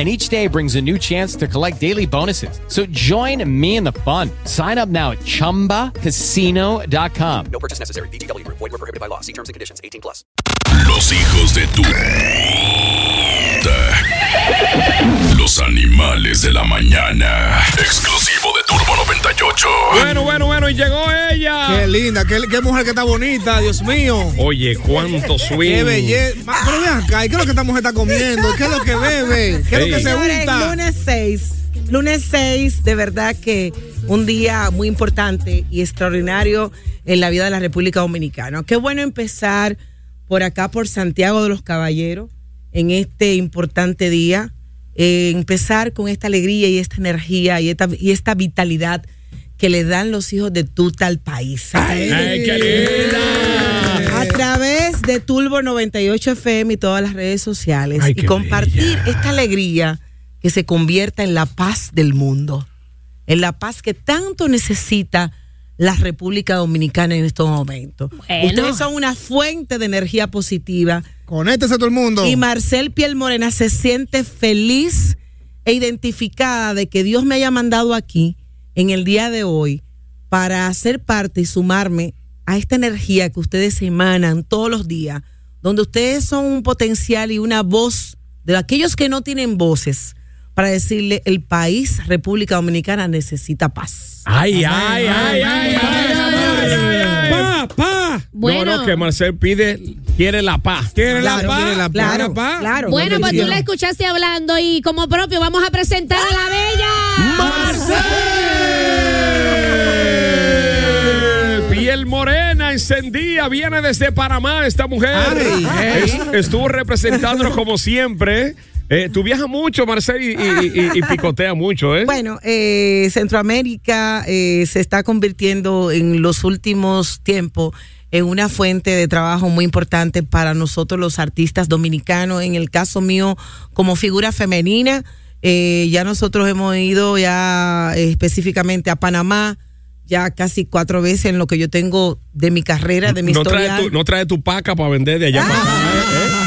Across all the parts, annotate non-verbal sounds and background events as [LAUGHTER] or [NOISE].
and each day brings a new chance to collect daily bonuses. So join me in the fun. Sign up now at ChumbaCasino.com. No purchase necessary. BGW. Void were prohibited by law. See terms and conditions. 18 plus. Los hijos de tu... Los animales de la mañana. Exclusivo de Turbo 98. Bueno, bueno, bueno, y llegó ella. Qué linda, qué, qué mujer que está bonita, Dios mío. Oye, cuánto swing. Qué belleza. Pero vean acá, ¿y qué es lo que esta mujer está comiendo? ¿Qué es lo que bebe? ¿Qué es lo que se unta? lunes 6. Lunes 6, de verdad que un día muy importante y extraordinario en la vida de la República Dominicana. Qué bueno empezar por acá, por Santiago de los Caballeros, en este importante día. Eh, empezar con esta alegría y esta energía y esta, y esta vitalidad que le dan los hijos de Tuta al país. Ay, qué linda. A través de Turbo 98 FM y todas las redes sociales Ay, y compartir bella. esta alegría que se convierta en la paz del mundo, en la paz que tanto necesita la República Dominicana en estos momentos. Bueno. Ustedes son una fuente de energía positiva Conéctese todo el mundo. y Marcel Piel Morena se siente feliz e identificada de que Dios me haya mandado aquí en el día de hoy para ser parte y sumarme a esta energía que ustedes emanan todos los días, donde ustedes son un potencial y una voz de aquellos que no tienen voces para decirle el país, República Dominicana, necesita paz. Ay, ay, ay, ay, ay, pa, pa. Bueno, no, que Marcel pide, quiere la paz. Quiere la paz. Quiere la claro, Claro, bueno, pues tú la escuchaste hablando y como propio vamos a presentar a la bella Marcel. Piel morena encendida, viene desde Panamá esta mujer. Ay. Estuvo representándonos como siempre. Eh, tú viajas mucho, Marcel, y, y, y- y picotea mucho, ¿eh? Bueno, eh, Centroamérica eh, se está convirtiendo en los últimos tiempos en una fuente de trabajo muy importante para nosotros los artistas dominicanos. En el caso mío, como figura femenina, eh, ya nosotros hemos ido ya eh, específicamente a Panamá, ya casi cuatro veces en lo que yo tengo de mi carrera, de mi no, historia. trae tu, no trae tu paca para vender de allá para acá,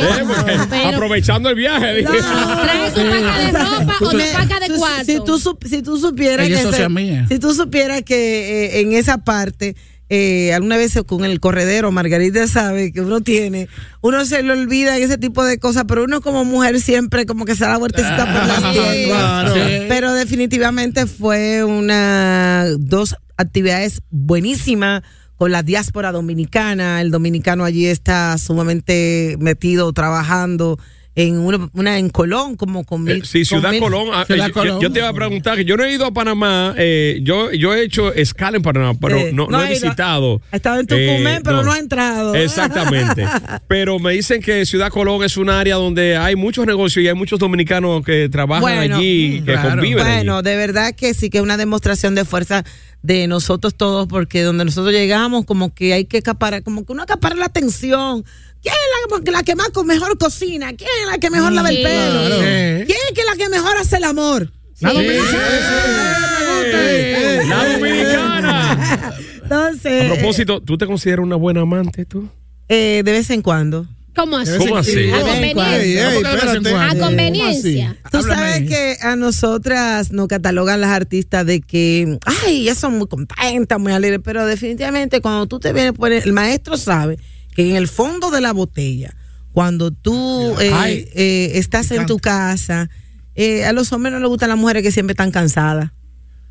¿eh? Pero- aprovechando el viaje. dije. ¿Trae tu paca de ropa o tu paca de cuarto? Si tú, sup- si tú supieras que, socia se- mía. si tú supieras que eh, en esa parte eh, alguna vez con el corredero Margarita sabe que uno tiene uno se le olvida en ese tipo de cosas pero uno como mujer siempre como que se da la vueltecita por las tiendas claro. Sí. pero definitivamente fue una dos actividades buenísimas con la diáspora dominicana. El dominicano allí está sumamente metido trabajando en una, una en Colón, como con mil. Eh, Sí, Ciudad con mil- Colón. ah, Ciudad eh, yo- Colón. Yo, te iba a preguntar que yo no he ido a Panamá. eh, yo, yo he hecho escala en Panamá, pero Sí. no, no No he visitado. Ha estado en Tucumán, Eh, pero no ha entrado. Exactamente. [LAUGHS] pero me dicen que Ciudad Colón es un área donde hay muchos negocios y hay muchos dominicanos que trabajan Bueno, allí, que claro. conviven allí. Bueno, de verdad que sí que es una demostración de fuerza de nosotros todos, porque donde nosotros llegamos, como que hay que acaparar, como que uno acapara la atención. ¿Quién es la, la que más mejor cocina? ¿Quién es la que mejor lava el pelo? Claro. ¿Quién es que la que mejor hace el amor? La dominicana. ¡Eh! La dominicana. A Entonces, propósito, ¿tú te consideras una buena amante tú? eh, de vez en cuando. ¿Cómo así? ¿Cómo así? A conveniencia. Ey, ey, espérate. A ¿Cómo conveniencia. Tú sabes que a nosotras nos catalogan las artistas de que, ay, ellas son muy contentas, muy alegres, pero definitivamente cuando tú te vienes por el, el maestro sabe que en el fondo de la botella, cuando tú eh, Ay. eh, estás en tu casa, eh, a los hombres no les gustan las mujeres que siempre están cansadas.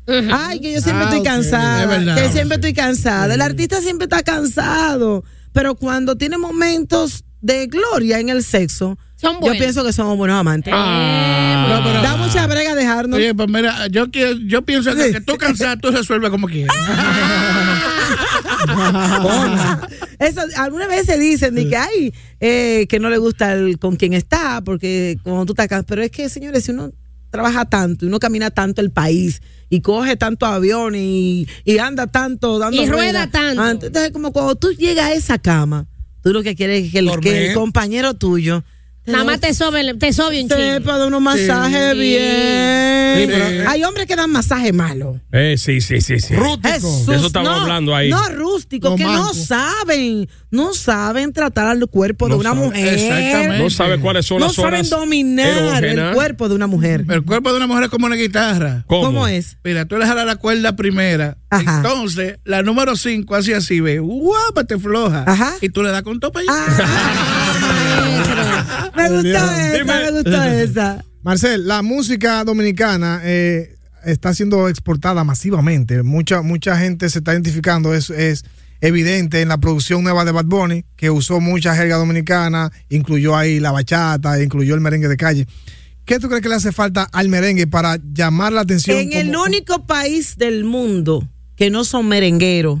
Ay, que yo siempre Ah, estoy cansada, es verdad. que siempre estoy cansada. El artista siempre está cansado. pero cuando tiene momentos de gloria en el sexo, Son yo pienso que somos buenos amantes. No, pero- Da mucha brega dejarnos. Oye, pues mira, yo, quiero, yo pienso que, que tú cansado, tú resuelves como quieras. [LAUGHS] Eso, algunas veces dicen de que ay, eh, que no le gusta el, con quien está, porque cuando tú estás. Pero es que, señores, si uno trabaja tanto y uno camina tanto el país y coge tanto avión y, y anda tanto dando Y rueda tanto. ah, Entonces, como cuando tú llegas a esa cama, tú lo que quieres es que el, que el compañero tuyo Nada más te sobe, te sobe un chingo. sepa de unos masajes Sí. bien. Sí, pero- Hay hombres que dan masajes malos. Eh, sí, sí, sí, sí. Rústico. Jesús, De eso estamos no, hablando ahí. No, rústicos, Los que no saben, no saben tratar al cuerpo No de una saben. mujer. Exactamente. No sabe cuáles son No las saben horas dominar el cuerpo de una mujer. El cuerpo de una mujer es como una guitarra. ¿Cómo? ¿Cómo es? Mira, tú le jalas la cuerda primera. Ajá. Entonces, la número 5 así así ve, guapa, te floja. Ajá. Y tú le das con topa allá. [LAUGHS] Me gustó esa, me gustó esa. Marcel, la música dominicana eh, está siendo exportada masivamente. Mucha, mucha gente se está identificando. Es, es evidente en la producción nueva de Bad Bunny, que usó mucha jerga dominicana, incluyó ahí la bachata, incluyó el merengue de calle. ¿Qué tú crees que le hace falta al merengue para llamar la atención? En el único país del mundo que no son merengueros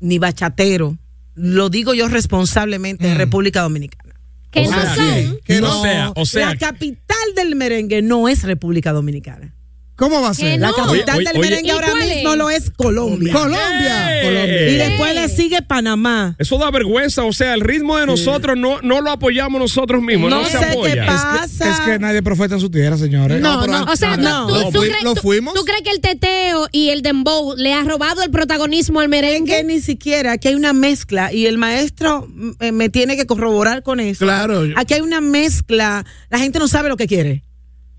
ni bachateros, lo digo yo responsablemente, Mm. en República Dominicana. Que O no sea, son. que no, o sea, o sea, la capital del merengue no es República Dominicana. ¿Cómo va a Que ser? no. La capital Oye, del oye, merengue ¿Y ahora mismo es? lo es Colombia. Colombia. Colombia. Y después le sigue Panamá. Eso da vergüenza, o sea, el ritmo de nosotros no, no lo apoyamos nosotros mismos, no, No se sé qué apoya. pasa. Es que nadie profeta en su tierra, señores. No, pero- no. O sea, No, tú, lo tú fui- crees, lo tú- fuimos. tú crees que el teteo y el dembow le ha robado el protagonismo al que merengue? ni siquiera, aquí hay una mezcla y el maestro mm, eh, me tiene que corroborar con eso. Claro. Aquí hay una mezcla, la gente no sabe lo que quiere.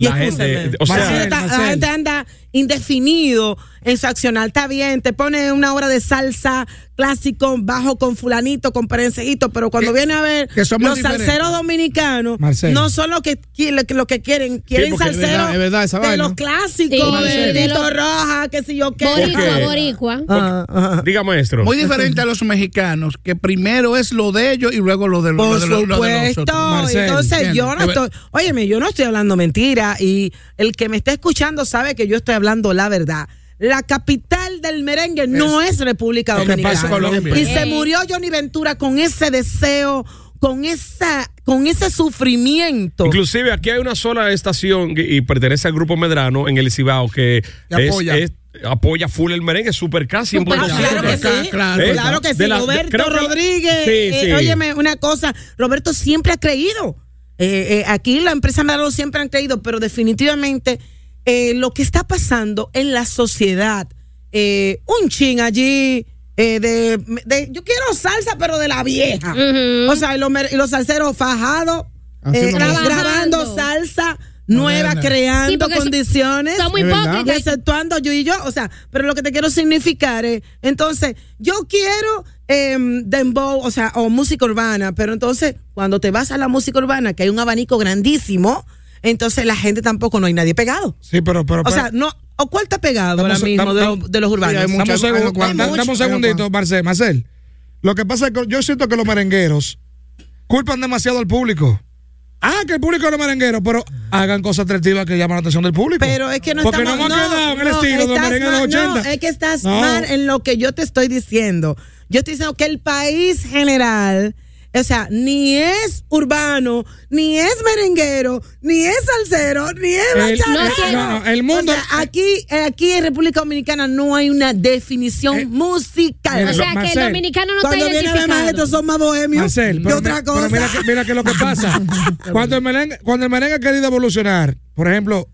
Y La gente, escúchame, o sea- la, gente la anda indefinido en su accionar. Está bien, te pone una hora de salsa clásico, bajo con fulanito, con perencejito, pero cuando viene a ver que somos los salseros dominicanos, no son lo que, lo que, lo quieren, quieren es salseros verdad, es verdad esa de vaina. los clásicos, Sí, de de Tito los- Roja, que si yo qué. Boricua, boricua. Ah, ah. Diga, maestro. Muy diferente a los mexicanos, que primero es lo de ellos y luego lo de, lo Por de, lo- lo de nosotros. Marcel, Entonces yo no ¿entiendes? estoy, óyeme, yo no estoy hablando mentira y el que me está escuchando sabe que yo estoy hablando la verdad. La capital del merengue no es República Dominicana. en Colombia. Y se murió Johnny Ventura con ese deseo, con esa, con ese sufrimiento. Inclusive aquí hay una sola estación que- y pertenece al grupo Medrano en el Cibao que es- apoya. es- apoya full el merengue, super casi Ah, claro que sí, Claro, ¿Eh? claro que sí. La- Roberto que Rodríguez, Sí, eh, sí. óyeme una cosa, Roberto siempre ha creído. Eh, eh, aquí la empresa Meralo siempre han creído, pero definitivamente eh, lo que está pasando en la sociedad, eh, un chin allí. eh, de, de- yo quiero salsa, pero de la vieja. O sea, y los, y los salseros fajados, eh, grabando salsa nueva, creando condiciones. Son muy hipócritas. exceptuando yo y yo, o sea, pero lo que te quiero significar es, entonces, yo quiero eh, dembow, o sea, o música urbana, pero entonces, cuando te vas a la música urbana, que hay un abanico grandísimo, entonces la gente tampoco, no hay nadie pegado. Sí, pero, pero, O sea, no, ¿o cuál está pegado ahora Estamos- mismo de, los- de los urbanos? Sí. Estamos Dame un dame- un segundito, Marcel. Marcel, lo que pasa es que yo siento que los merengueros culpan demasiado al público. Ah, que el público no es merenguero, pero hagan cosas atractivas que llaman la atención del público. Pero es que no Porque estamos... no hemos quedado en el estilo de merengue de los mal, 80. No, es que estás No. mal en lo que yo te estoy diciendo. Yo estoy diciendo que el país general, o sea, ni es urbano, ni es merenguero, ni es salsero, ni es El- bachatero. no no, no, el mundo- O sea, aquí, aquí en República Dominicana no hay una definición Eh, musical. O sea, que el dominicano no Cuando está viene a ver estos son más bohemios Marcel, pero, otra cosa. pero mira, que, mira que lo que pasa. [LAUGHS] cuando, el merengue, cuando el merengue ha querido evolucionar, por ejemplo,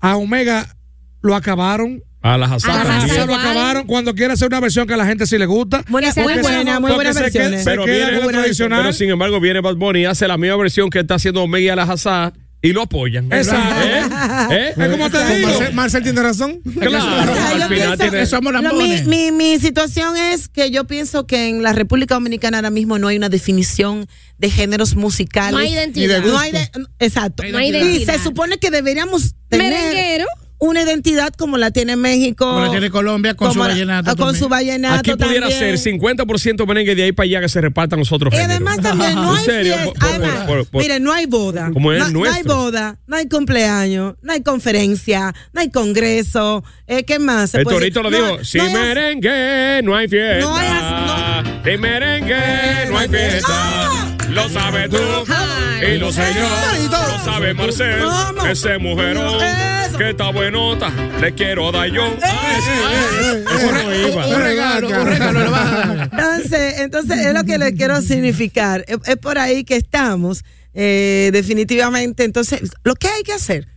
a Omega lo acabaron. A las A A las asadas. Jazz Jazz lo acabaron cuando quiere hacer una versión que a la gente sí le gusta. Buena, muy buena, muy se queda- versiones. se Pero queda viene en lo buena tradicional. Pero sin embargo viene Bad Bunny y hace la misma versión que está haciendo Omega y a las asadas y lo apoyan. Exacto. ¿Eh? ¿Eh? Es como te digo. Marcel- Marcel tiene razón. Claro, O sea, al yo final pienso- tiene... somos Lo- mi, mi, mi situación es que yo pienso que en la República Dominicana ahora mismo no hay una definición de géneros musicales. No hay identidad. No hay de- exacto. No hay y identidad. se supone que deberíamos tener Merenguero. Una identidad como la tiene México. Como la tiene Colombia con su la- vallenato. Con también. su vallenato Aquí pudiera también. ser 50% merengue de ahí para allá que se repartan los otros Y géneros. además también [LAUGHS] no hay serio, fiesta. Además, por- por- mire, no hay boda. Como es no, no hay nuestro. boda, no hay cumpleaños, no hay conferencia, no hay congreso. Eh, ¿Qué más? El torito lo No- dijo, sin no merengue no hay fiesta. No hay Sin merengue no hay fiesta. Lo sabes tú y lo sé yo. Lo sabe Marcel, ese mujerón Eso. que está buenota. Le quiero dar yo. Un regalo, un regalo. Entonces, entonces es lo que le quiero significar. Es, es por ahí que estamos, eh, definitivamente. Entonces, lo que hay que hacer,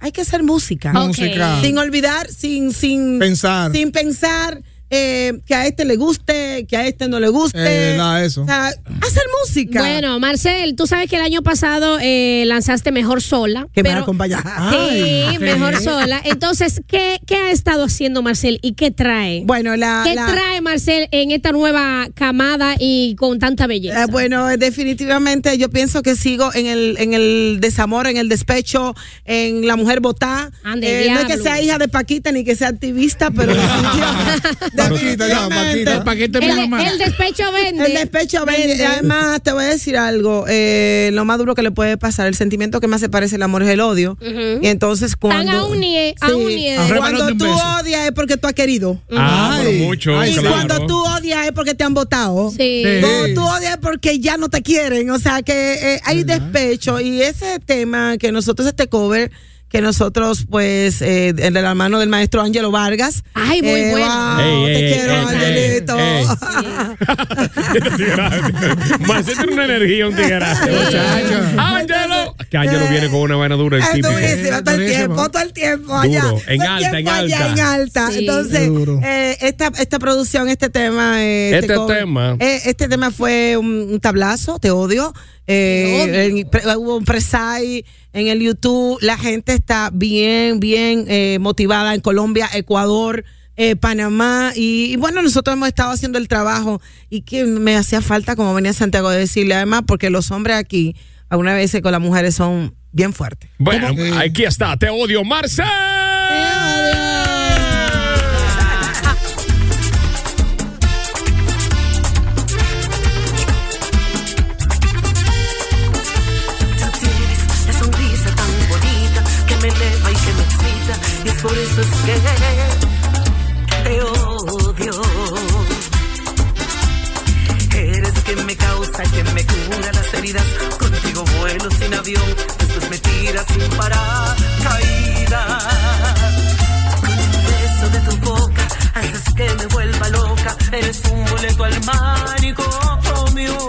hay que hacer música. Música. Sin olvidar, sin, sin Pensar. Sin pensar eh, que a este le guste, que a este no le guste. Eh, nada de eso. O sea, hacer música. Bueno, Marcel, tú sabes que el año pasado eh, lanzaste Mejor Sola. que me pero- acompaña. Sí, Mejor Sola. Entonces, ¿qué, ¿qué ha estado haciendo Marcel y qué trae? Bueno, la, ¿Qué la- trae Marcel en esta nueva camada y con tanta belleza? Eh, bueno, definitivamente yo pienso que sigo en el, en el desamor, en el despecho, en la mujer botada. Ande, Eh, no es que sea hija de Paquita ni que sea activista, pero [LAUGHS] definitivamente. Paquita, ya, Paquita. El paquete mi el, mamá. el despecho vende. El despecho vende. Además, te voy a decir algo. eh, lo más duro que le puede pasar, el sentimiento que más se parece el amor es el odio. Ujú. Y entonces cuando. a un nie- a un nie- Arrémalo Cuando tú odias es porque tú has querido. Ah, pero Ay, mucho. ay, Y claro. cuando tú odias es porque te han votado. Sí. Sí. Cuando tú odias es porque ya no te quieren. O sea que eh, hay despecho. Y ese tema que nosotros, este cover, que nosotros, pues, eh, de la mano del maestro Ángelo Vargas. Ay, muy eh, bueno. wow, Ey, te ey, quiero, ey, Angelito. [LAUGHS] Marcel tiene una energía, un. Muchacho. Ángelo. Que Ángelo viene con una vaina dura, el Es durísima todo el Durísimo. tiempo, todo el tiempo allá. Duro, en alta, en alta. en alta. Sí. Entonces, eh, esta, esta producción, este tema. eh, Este cover, tema. eh, este tema fue un, un tablazo, te odio. Eh, en- hubo un presay en el YouTube. La gente está bien, bien eh, motivada en Colombia, Ecuador. eh, Panamá y, y bueno nosotros hemos estado haciendo el trabajo y que me hacía falta como venía Santiago de decirle además porque los hombres aquí algunas veces con las mujeres son bien fuertes Bueno, aquí está. Te odio, Marcel. Eres un boleto al manicomio.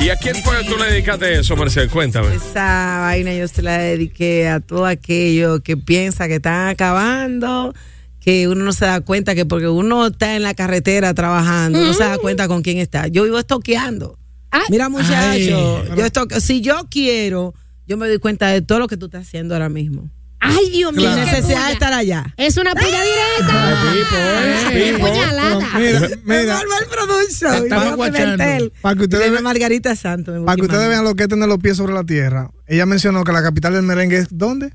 ¿Y a quién fue que tú le dedicaste eso, Marcel? Cuéntame. Esa vaina yo se la dediqué a todo aquello que piensa que están acabando, que uno no se da cuenta que porque uno está en la carretera trabajando, no se da cuenta con quién está. Yo vivo estoqueando. Ah. Mira, muchacho, Ay. yo estoque- si yo quiero, yo me doy cuenta de todo lo que tú estás haciendo ahora mismo. Ay, Dios mío. Qué necesidad puya. de estar allá. Es una puya directa. Pipo, eh, Qué Pipo. puñalada. Mira, el production. Estamos y vamos a guachando. Pimentel. Para que ustedes vean- Margarita Santos. para que ustedes vean lo que es tener los pies sobre la tierra. Ella mencionó que la capital del merengue es ¿dónde?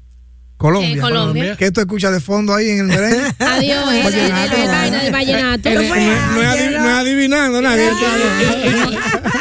Colombia. Eh, Colombia. ¿Qué tú escuchas de fondo ahí en el merengue? [LAUGHS] Adiós, [LAUGHS] el, el, el, vallenato. El- no, es adi- no es adivinando nadie. [LAUGHS]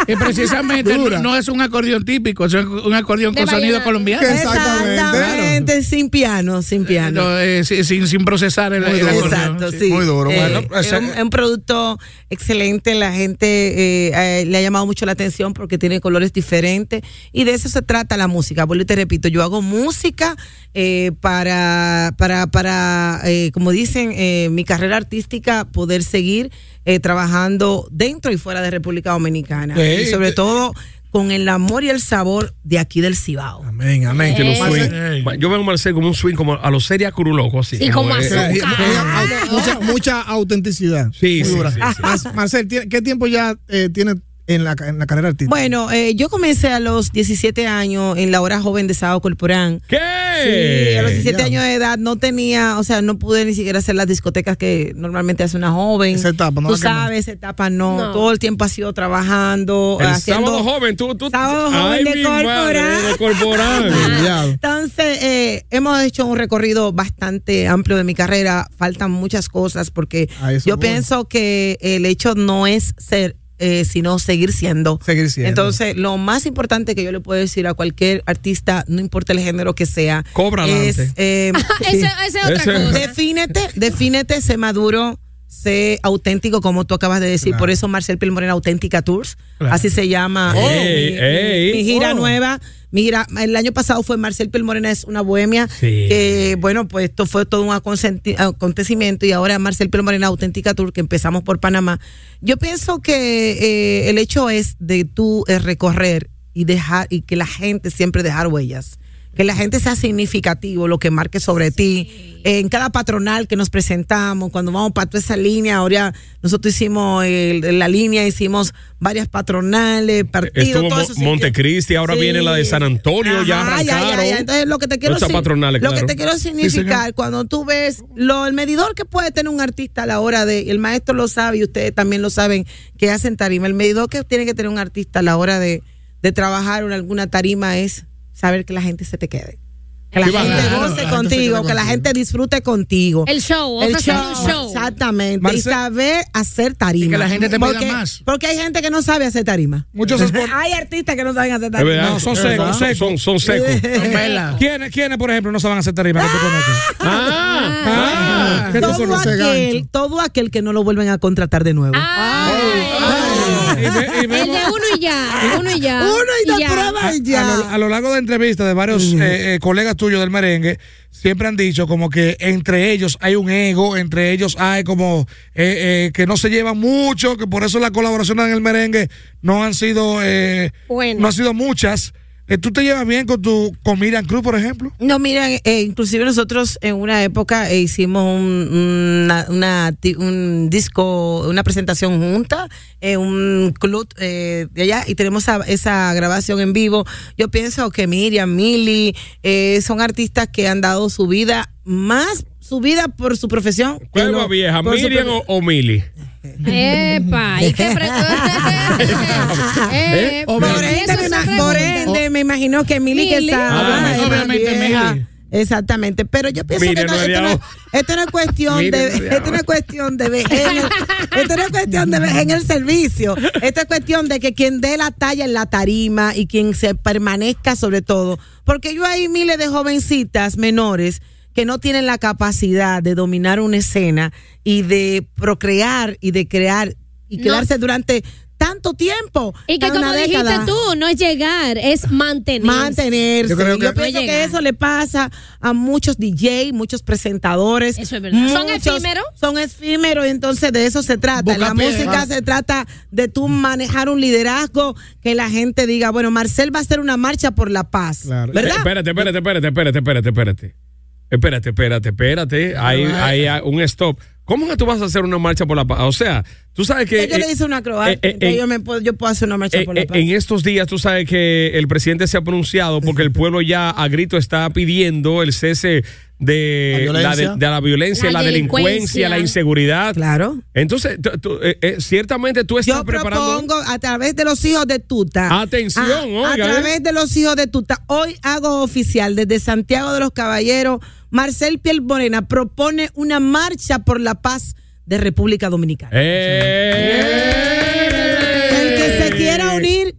Y precisamente no, no es un acordeón típico, es un acordeón De con sonido colombiano. Exactamente. Sin piano, sin piano. No, eh, sin, procesar el, el acordeón. Exacto, sí. Muy duro. Eh, Bueno, es un, un producto excelente. La gente eh, eh, le ha llamado mucho la atención porque tiene colores diferentes. Y de eso se trata la música. Vuelvo y te repito, yo hago música eh, para, para, para eh, como dicen, eh, mi carrera artística, poder seguir eh, trabajando dentro y fuera de República Dominicana. Y sobre te- todo con el amor y el sabor de aquí del Cibao. Amén, amén. Que los Eh. swing. Yo veo a Marcel como un swing, como a los seria curuloco, así. Sí, como eh, azúcar. Ella- mucha, mucha autenticidad. Sí, Muy sí, sí, sí. Mar- Marcel, ¿tie- ¿qué tiempo ya eh, tiene en la, en la carrera artística? Bueno, eh, yo comencé a los 17 años en la hora joven de Sao Corporán. ¿Qué? Sí, a los 17 Ya. años de edad no tenía, o sea, no pude ni siquiera hacer las discotecas que normalmente hace una joven. Esa etapa, no Tú sabes, esa etapa no. No. Todo el tiempo ha sido trabajando. El haciendo, sábado joven, tú, tú. Sábado Ay, joven de Corporán. de Corporán. [LAUGHS] Entonces, eh, hemos hecho un recorrido bastante amplio de mi carrera. Faltan muchas cosas porque Ah, yo pienso que el hecho no es ser, eh, sino seguir siendo. Seguir siendo. Entonces, lo más importante que yo le puedo decir a cualquier artista, no importa el género que sea, Cobra es eh, [LAUGHS] Ese- esa es otra Ese- cosa. defínete, defínete, sé maduro, sé auténtico, como tú acabas de decir. Claro. Por eso Marcel Piel Morena Auténtica Tours, Claro. así se llama Oh. mi, Ey, mi gira Oh. nueva. Mi gira, el año pasado fue Marcel Piel Morena es una bohemia. Sí. que, bueno, pues esto fue todo un acontecimiento y ahora Marcel Piel Morena Auténtica Tour, que empezamos por Panamá. Yo pienso que eh, el hecho es de tú eh, recorrer y dejar, y que la gente siempre dejar huellas. Que la gente sea significativo, lo que marque sobre ti. En cada patronal que nos presentamos, cuando vamos para toda esa línea, ahora nosotros hicimos el- la línea, hicimos varias patronales, partidos, Estuvo todo eso. Montecristi, ahora Sí. viene la de San Antonio, ya Ajá, ya, arrancaron. ya, ya. Entonces, lo que te quiero, patronales, lo claro. que te quiero significar, cuando tú ves lo, el medidor que puede tener un artista a la hora de, el maestro lo sabe y ustedes también lo saben, que hacen tarima, el medidor que tiene que tener un artista a la hora de, de trabajar en alguna tarima es saber que la gente se te quede. Que la Sí, gente claro, goce contigo, que la gente disfrute contigo. El show, El show, un show. Exactamente. y saber hacer tarima. Y que la gente te pida porque, más. Porque hay gente que no sabe hacer tarima. Muchos [LAUGHS] Hay artistas que no saben hacer tarima. verdad, No, son secos, secos. Son, son secos. [LAUGHS] ¿Quiénes, ¿Quiénes, por ejemplo, no saben hacer tarima que tú conoces? [LAUGHS] Ah, Ah, ¿qué tú todo conoces? aquel, todo aquel que no lo vuelven a contratar de nuevo. Ay. Y ve- y El vemos- de uno y ya. el uno y ya. Uno y ya. Y a, lo, a lo largo de entrevistas de varios eh, eh, colegas tuyos del merengue, siempre han dicho como que entre ellos hay un ego, entre ellos hay como eh, eh, que no se llevan mucho, que por eso las colaboraciones en el merengue no han sido, eh, Bueno. no han sido muchas. Eh, ¿Tú te llevas bien con tu con Miriam Cruz, por ejemplo? No, miren, eh, inclusive nosotros en una época eh, hicimos un, una, una ti- un disco, una presentación junta, en un club eh, de allá y tenemos esa, esa grabación en vivo. Yo pienso que Miriam, Mili, eh, son artistas que han dado su vida, más su vida por su profesión. ¿Cuál vieja, Miriam o, o Mili? Epa, ¿y qué [LAUGHS] Eh, Por ende, me, se ima- pregunta. por ende, me imagino que Mili que sabe. Obviamente, es obviamente. Mili. Exactamente, pero yo pienso Miriam que no- no esto, no, esto no es cuestión Miriam de no esto no es cuestión de vejez en el- esto no es cuestión de vejez en el servicio, esto es cuestión de que quien dé la talla en la tarima y quien se permanezca sobre todo, porque yo hay miles de jovencitas menores que no tienen la capacidad de dominar una escena y de procrear y de crear y No. quedarse durante tanto tiempo. Y que como dijiste década. tú, no es llegar, es mantener. Mantenerse. Yo creo Yo, que- pienso No que eso le pasa a muchos DJ, muchos presentadores. Eso es verdad. ¿Son efímeros? Son efímeros y entonces de eso se trata. Boca la pie, música se trata de tú manejar un liderazgo, que la gente diga, bueno, Marcel va a hacer una marcha por la paz. Claro. ¿Verdad? Espérate, espérate, espérate, espérate, espérate, espérate. Espérate, espérate, espérate. Hay, hay ah, un stop. ¿Cómo que tú vas a hacer una marcha por la paz? O sea, tú sabes que... yo le eh, hice una acrobata, eh, eh, eh, yo, me puedo, yo puedo hacer una marcha eh, por la eh, paz. en estos días tú sabes que el presidente se ha pronunciado porque el pueblo ya a grito está pidiendo el cese de La la, de, violencia. de la violencia, la, La delincuencia, delincuencia. la inseguridad. Claro. Entonces, tú- tú, eh, eh, ciertamente tú estás Yo preparando... propongo a través de los hijos de Tuta. Atención, a, oiga, A eh. través de los hijos de Tuta. Hoy hago oficial desde Santiago de los Caballeros. Marcel Piel Morena propone una marcha por la paz de República Dominicana. Eh.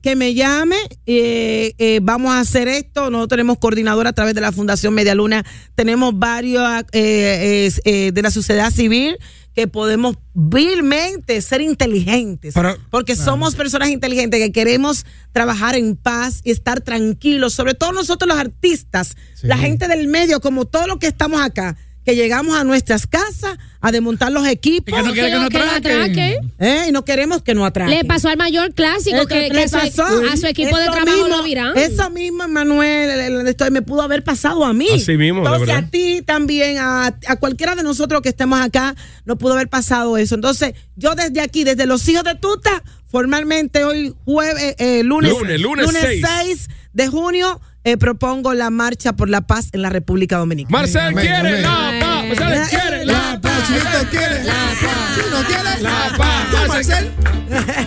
Que me llame. eh, eh, vamos a hacer esto. Nosotros tenemos coordinador a través de la Fundación Media Luna. Tenemos varios eh, de la sociedad civil que podemos vilmente ser inteligentes. Pero- porque somos personas inteligentes que queremos trabajar en paz y estar tranquilos. Sobre todo nosotros los artistas, la gente del medio, como todos los que estamos acá. Que llegamos a nuestras casas a desmontar los equipos. Y que no quiere que nos Que lo atraquen. atraquen. ¿eh? Y no queremos que nos atraquen. Le pasó al mayor clásico que, que le a, su, pasó. a su equipo de trabajo mismo, lo miran. Eso mismo, Manuel, el- el- esto me pudo haber pasado a mí. Así mismo, de Entonces, verdad. a ti también, a, a cualquiera de nosotros que estemos acá, nos pudo haber pasado eso. Entonces, yo desde aquí, desde los hijos de Tuta, formalmente hoy jueves, eh, lunes, Lunes, lunes seis. 6 de junio, eh, propongo la marcha por la paz en la República Dominicana. Marcel Amén, quiere amén. la paz. Marcel quiere la paz. Chino quiere la paz. Chino quiere La paz. ¿Tú, Marcel?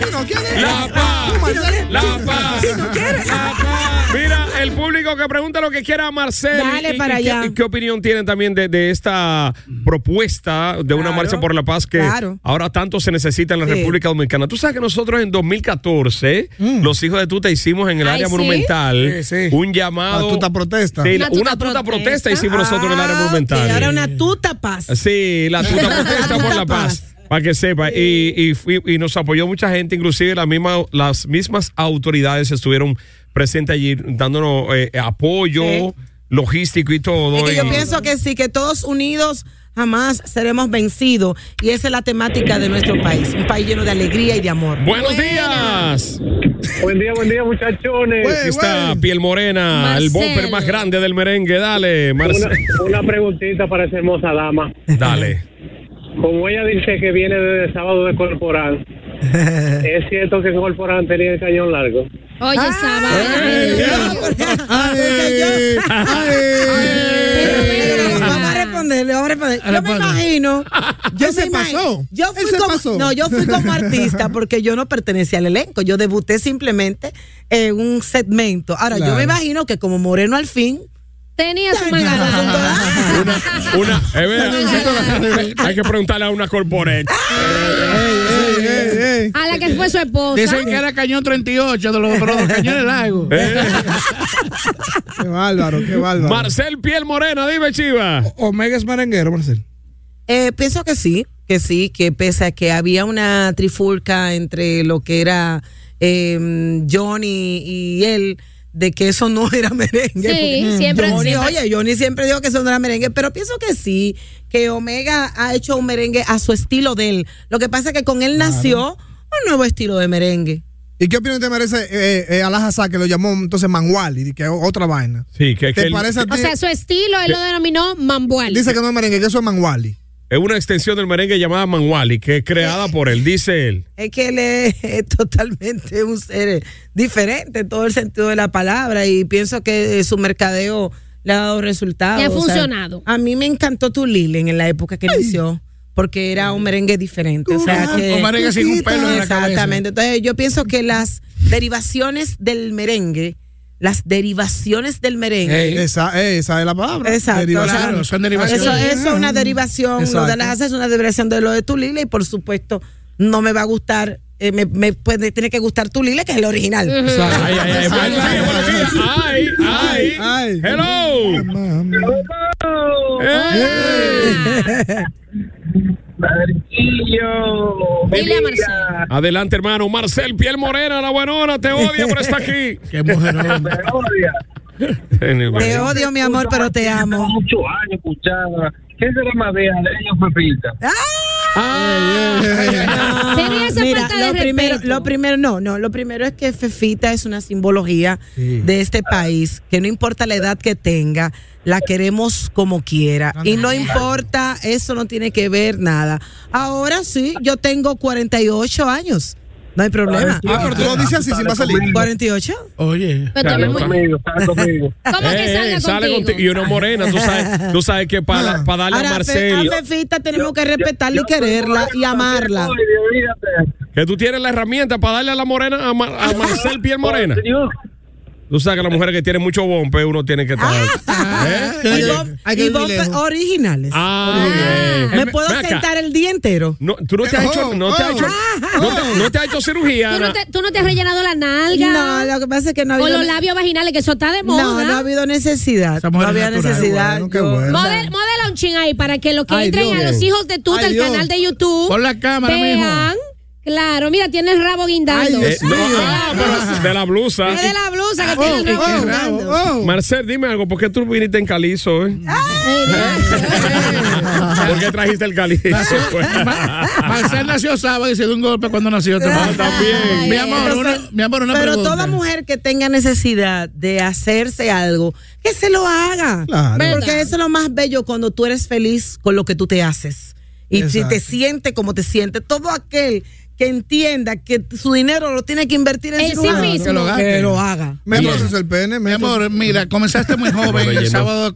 Chino quiere La paz. La paz. La paz. Mira, el público que pregunta lo que quiera a Marcel. Dale y- y para qué- allá. y ¿Qué opinión tienen también de, de esta propuesta de una Claro. marcha por la paz que Claro. ahora tanto se necesita en la Sí. República Dominicana? Tú sabes que nosotros en 2014, los hijos de Tuta hicimos en el Ay, área ¿sí? monumental Sí, sí. un llamado. La tuta protesta. Sí, Una una, tuta tuta protesta. protesta. hicimos nosotros en el área Ah, monumental. ok, ahora una tuta paz. Sí, la [LAUGHS] tuta protesta por la paz. Para que sepa. Y, y, y nos apoyó mucha gente, inclusive la misma, las mismas autoridades estuvieron presentes allí dándonos eh, apoyo Sí. logístico y todo. Es que yo pienso que sí, que todos unidos jamás seremos vencidos. Y esa es la temática de nuestro país. Un país lleno de alegría y de amor. Buenos días. Buen día, buen día, muchachones. Aquí está. Piel Morena, el bumper más grande del merengue. Dale, Una, Marcelo. una preguntita para esa hermosa dama. Dale. Como ella dice que viene desde sábado de Corporán, [LAUGHS] ¿es cierto que en Corporán tenía el cañón largo? Oye, Saba. Ay, ay. Vamos a responderle, vamos a responder. Yo me imagino. [LAUGHS] Yo Él se me imagino- pasó. Yo fui se como, pasó. No, yo fui como artista porque yo no pertenecía al elenco. Yo debuté simplemente en un segmento. Ahora, yo me imagino que como Moreno al fin. Tenía su manga. Una, una, eh, vea, hay que preguntarle a una corporate. Ey, ey, ey. A la que fue su esposa. Dicen que era cañón 38 de los, de los cañones [LAUGHS] largos. Eh, Qué bárbaro, qué bárbaro. Marcel Piel Morena, dime, Chiva. Omega es merenguero, Marcel. Eh, pienso que sí, que sí, que pese a que había una trifulca entre lo que era eh, Johnny y él, de que eso no era merengue. Sí, porque siempre- Johnny, siempre- Oye, Johnny siempre dijo que eso no era merengue, pero pienso que sí, que Omega ha hecho un merengue a su estilo de él. Lo que pasa es que con él nació un nuevo estilo de merengue. ¿Y qué opinión te merece eh, eh, Alhaza que lo llamó entonces Manwali, que es otra vaina? Sí, que, que ¿Te él- parece a ti? O sea, su estilo él lo denominó Mambual. Dice que no es merengue, que eso es Manwali. Es una extensión del merengue llamada Manwali, que es creada por él, dice él. Es que él [LAUGHS] es, totalmente un ser diferente en todo el sentido de la palabra y pienso que eh, su mercadeo le ha dado resultados. Ha O sea, funcionado. a mí me encantó tu Lilen en la época que inició porque era un merengue diferente. O sea Un- que, un merengue sin un pelo en la cabeza. Exactamente. Entonces yo pienso que las derivaciones del merengue, las derivaciones del merengue. Ey. Esa, esa es la palabra. Exacto, Derivación. Claro, son derivaciones. Eso, eso es una derivación. Lo Exacto. de las haces es una derivación de lo de tu Lila y por supuesto no me va a gustar, eh, me, me puede tener que gustar tu Lila, que es el original. Ay, ay, ay. Ay, ay, Ay. Hello. Hey. [LAUGHS] Dile a Marcel. Adelante, hermano. Marcel Piel Morena, la buenona, te odia por estar aquí. [LAUGHS] Qué mujerón. Te odio, mi amor, pero te amo. Muchos años escuchaba. ¿Qué será más de Tenía esa Mira, falta de lo primero, respeto. lo primero, no, no, lo primero es que Fefita es una simbología de este país, que no importa la edad que tenga, la queremos como quiera. Y no importa, eso no tiene que ver nada. Ahora sí, yo tengo 48 años. No hay problema. Ah, pero tú lo dices así sin vaselina. 48. Oye. Pero muy- Conmigo, sale conmigo. [LAUGHS] ¿Cómo que Eh, eh, sale contigo? contigo. Y una morena, tú sabes, tú sabes que para, para darle a Ahora, Fe- Marcel, a Fefita tenemos que respetarla y quererla y amarla. que tú tienes la herramienta para darle a la morena, a, Mar- a [LAUGHS] Marcel Piel Morena. Tú sabes que las mujeres que tienen mucho bombe, uno tiene que estar. ¿Eh? Y, bom- hay que y lejos. originales. Ah, ok. ¿Me Eh, puedo ven acá. sentar el día entero? No, tú no te has hecho, no te has hecho, no te, has hecho cirugía. ¿Tú no, te, tú no te has rellenado la nalga. No, lo que pasa es que no ha o habido. los labios vaginales, que eso está de moda. no, no ha habido necesidad. No había natural. necesidad. Bueno, Yo- bueno. Model- modela un ching ahí para que los que Ay, entren Dios. a los hijos de Tuta, Ay, el Dios. canal de YouTube, Pon la cámara, vean. mijo. Claro, mira, tiene el rabo guindando. Ay, Eh, no, ah, pero de la blusa. es de la blusa que Oh, tiene el rabo oh, guindando. oh. Marcel, dime algo, ¿por qué tú viniste en calizo? Eh? ¿Por qué trajiste el calizo? [LAUGHS] Ma- Marcel nació sábado y se dio un golpe cuando nació. Ah, también. Mi amor, una, mi amor, una Pero pregunta. toda mujer que tenga necesidad de hacerse algo, que se lo haga. Claro. Porque eso es lo más bello cuando tú eres feliz con lo que tú te haces. Y si te sientes como te sientes, todo aquel que entienda que su dinero lo tiene que invertir en En sí sí mismo. Que lo gaste. que lo haga. Métase el pene, Mi amor, mira, comenzaste muy [LAUGHS] joven el sábado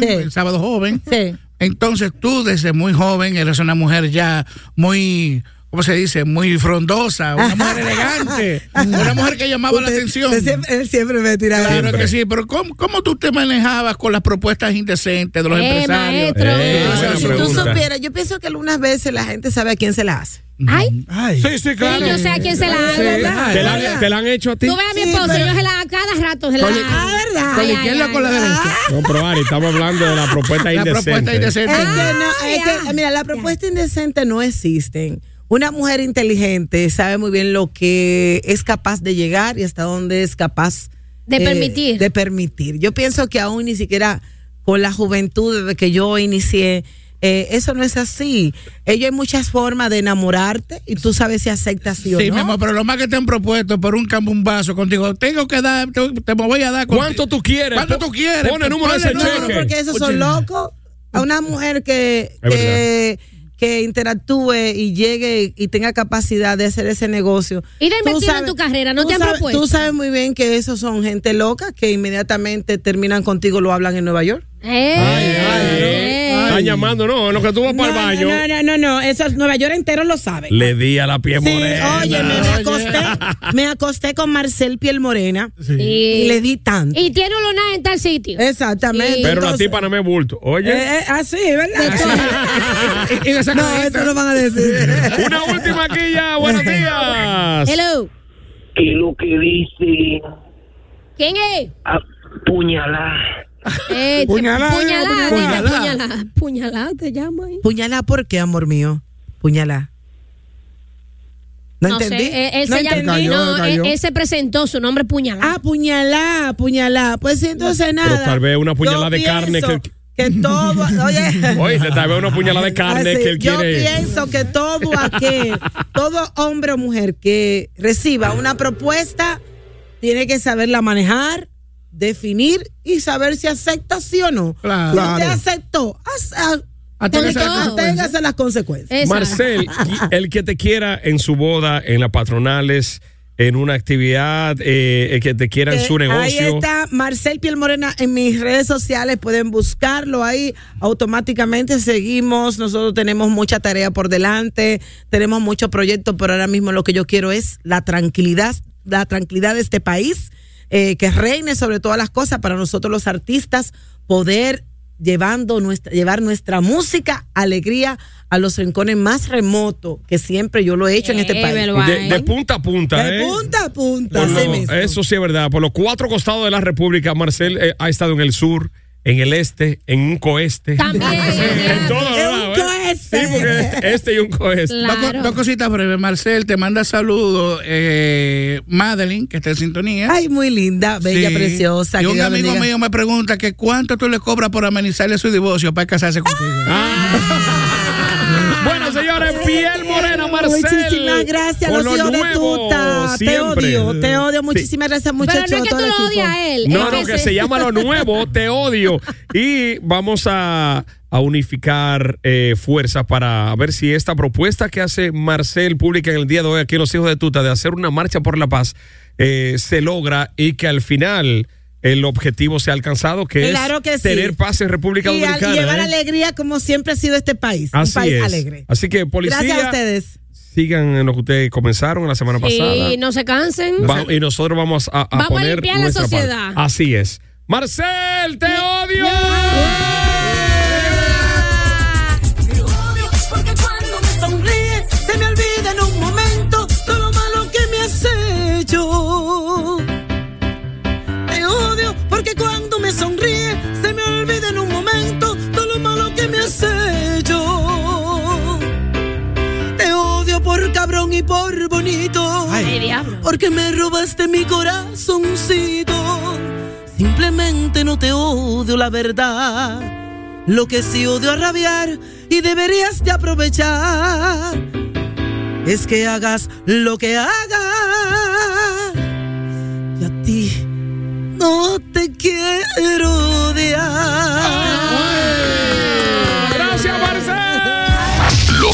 Sí. el sábado joven. Sí. Entonces tú desde muy joven eres una mujer ya muy, ¿cómo se dice? Muy frondosa, una [LAUGHS] mujer elegante, una mujer que llamaba la atención. siempre, él siempre me tira Claro Siempre. que sí, pero ¿cómo, cómo tú te manejabas con las propuestas indecentes de los Eh, empresarios? maestro. Eh, buena Si tú supieras, yo pienso que algunas veces la gente sabe a quién se la hace. Ay, Ay. Sí, sí, sí, claro. yo sé a quién se la hago. ¿Te la, han- te la han hecho a ti? Tú ves a mi Sí, esposo, pero- yo se la hago cada rato. Se la. Ah, ¿verdad? ¿Con la izquierda o con la derecha? No, pero Ari, estamos hablando de la propuesta La indecente. propuesta indecente. Es que no, es que, mira, la propuesta indecente no existen. Una mujer inteligente sabe muy bien lo que es capaz de llegar y hasta dónde es capaz De permitir. De permitir. Yo pienso que aún ni siquiera con la juventud desde que yo inicié, eh, eso no es así. Ellos hay muchas formas de enamorarte y tú sabes si aceptas sí o Sí, no. mi amor, pero lo más que te han propuesto por un cambumbazo contigo, tengo que dar, te, voy a dar. ¿Cuánto tú quieres? ¿Cuánto tú quieres? Pon el número de ese número. No, cheque. porque esos Oye. son locos. A una mujer que, Es que, que interactúe y llegue y tenga capacidad de hacer ese negocio. Y de invertir en tu carrera, ¿no te han sabes- propuesto? Tú sabes muy bien que esos son gente loca que inmediatamente terminan contigo, lo hablan en Nueva York. Eh, eh. Están llamando, no, en lo que tú vas para el baño. no, no, no, no, eso es Nueva York entero lo sabe. Le di a la pie Sí, morena. oye, me, me acosté, [LAUGHS] me acosté con Marcel Piel Morena Sí. y le di tanto. Y tiene un lunar en tal sitio. Exactamente. Sí. Pero la Entonces- tipa no me bulto. Oye, Eh, eh, así, ¿verdad? [LAUGHS] Y- y de esa no, cajita. eso lo van a decir. [LAUGHS] una última aquí ya. Buenos días. Hello. ¿Qué es lo que dice ¿Quién es? apuñalar? Eh, Puñalada, puñalada, puñalada. puñalada. Puñalada te llama ahí. Puñalá, ¿por qué, amor mío? Puñalá. No, entendí. sé, él, él no se entendí. no, cayó. él, él se presentó, su nombre es puñalada. Ah, puñalá, puñalá. Pues entonces nada. tal vez una puñalada Yo de carne que- que todo, oye. [LAUGHS] Oye, tal vez una puñalada de carne Así, que él yo quiere. pienso que todo aquel, todo hombre o mujer que reciba una propuesta tiene que saberla manejar, definir y saber si acepta sí o no. Claro. Si usted Claro. aceptó, Aténgase a las consecuencias. Marcel, el que te quiera en su boda, en las patronales, en una actividad, eh, el que te quiera en Eh, su negocio. Ahí está Marcel Piel Morena en mis redes sociales, pueden buscarlo ahí, automáticamente seguimos, nosotros tenemos mucha tarea por delante, tenemos muchos proyectos, pero ahora mismo lo que yo quiero es la tranquilidad, la tranquilidad de este país, eh, que reine sobre todas las cosas para nosotros los artistas poder llevando nuestra, llevar nuestra música, alegría a los rincones más remotos, que siempre yo lo he hecho en este país. de, punta a punta, De ¿eh? punta a punta, lo- eso sí es verdad. Por los cuatro costados de la República, Marcel eh, ha estado en el sur, en el este, en un coeste. También. [LAUGHS] en todos Sí, porque este y un coeste. Dos, co- Claro. dos cositas breves. Marcel, te manda saludos. Eh, Madeline, que está en sintonía. Ay, muy linda, bella, Sí. preciosa. Y un Dios amigo bendiga. mío me pregunta que cuánto tú le cobras por amenizarle su divorcio para casarse contigo. Bueno, señores, piel morena, Marcel. Muchísimas gracias, Con los lo hijos de tuta. Te siempre. odio, te odio. Muchísimas gracias, muchachos. Pero no es que todo tú lo odias a él. No, es no, que se llama lo nuevo, te odio. Y vamos a, a unificar eh, fuerzas para ver si esta propuesta que hace Marcel pública en el día de hoy aquí en Los Hijos de Tuta de hacer una marcha por la paz eh, se logra y que al final el objetivo se ha alcanzado, que Claro es que sí. tener paz en República Y, al- y Dominicana. llevar ¿eh? alegría como siempre ha sido este país. Así un país es. alegre. Así que policía, Gracias a ustedes. Sigan en lo que ustedes comenzaron la semana pasada. Sí, no se cansen. Va- y nosotros vamos a, a Vamos a poner limpiar la parte. sociedad. Así es. Marcel, te odio. Por bonito. Ay. Porque me robaste mi corazoncito. Simplemente no te odio la verdad. Lo que sí odio a rabiar y deberías de aprovechar es que hagas lo que hagas. Y a ti no te quiero odiar. Gracias,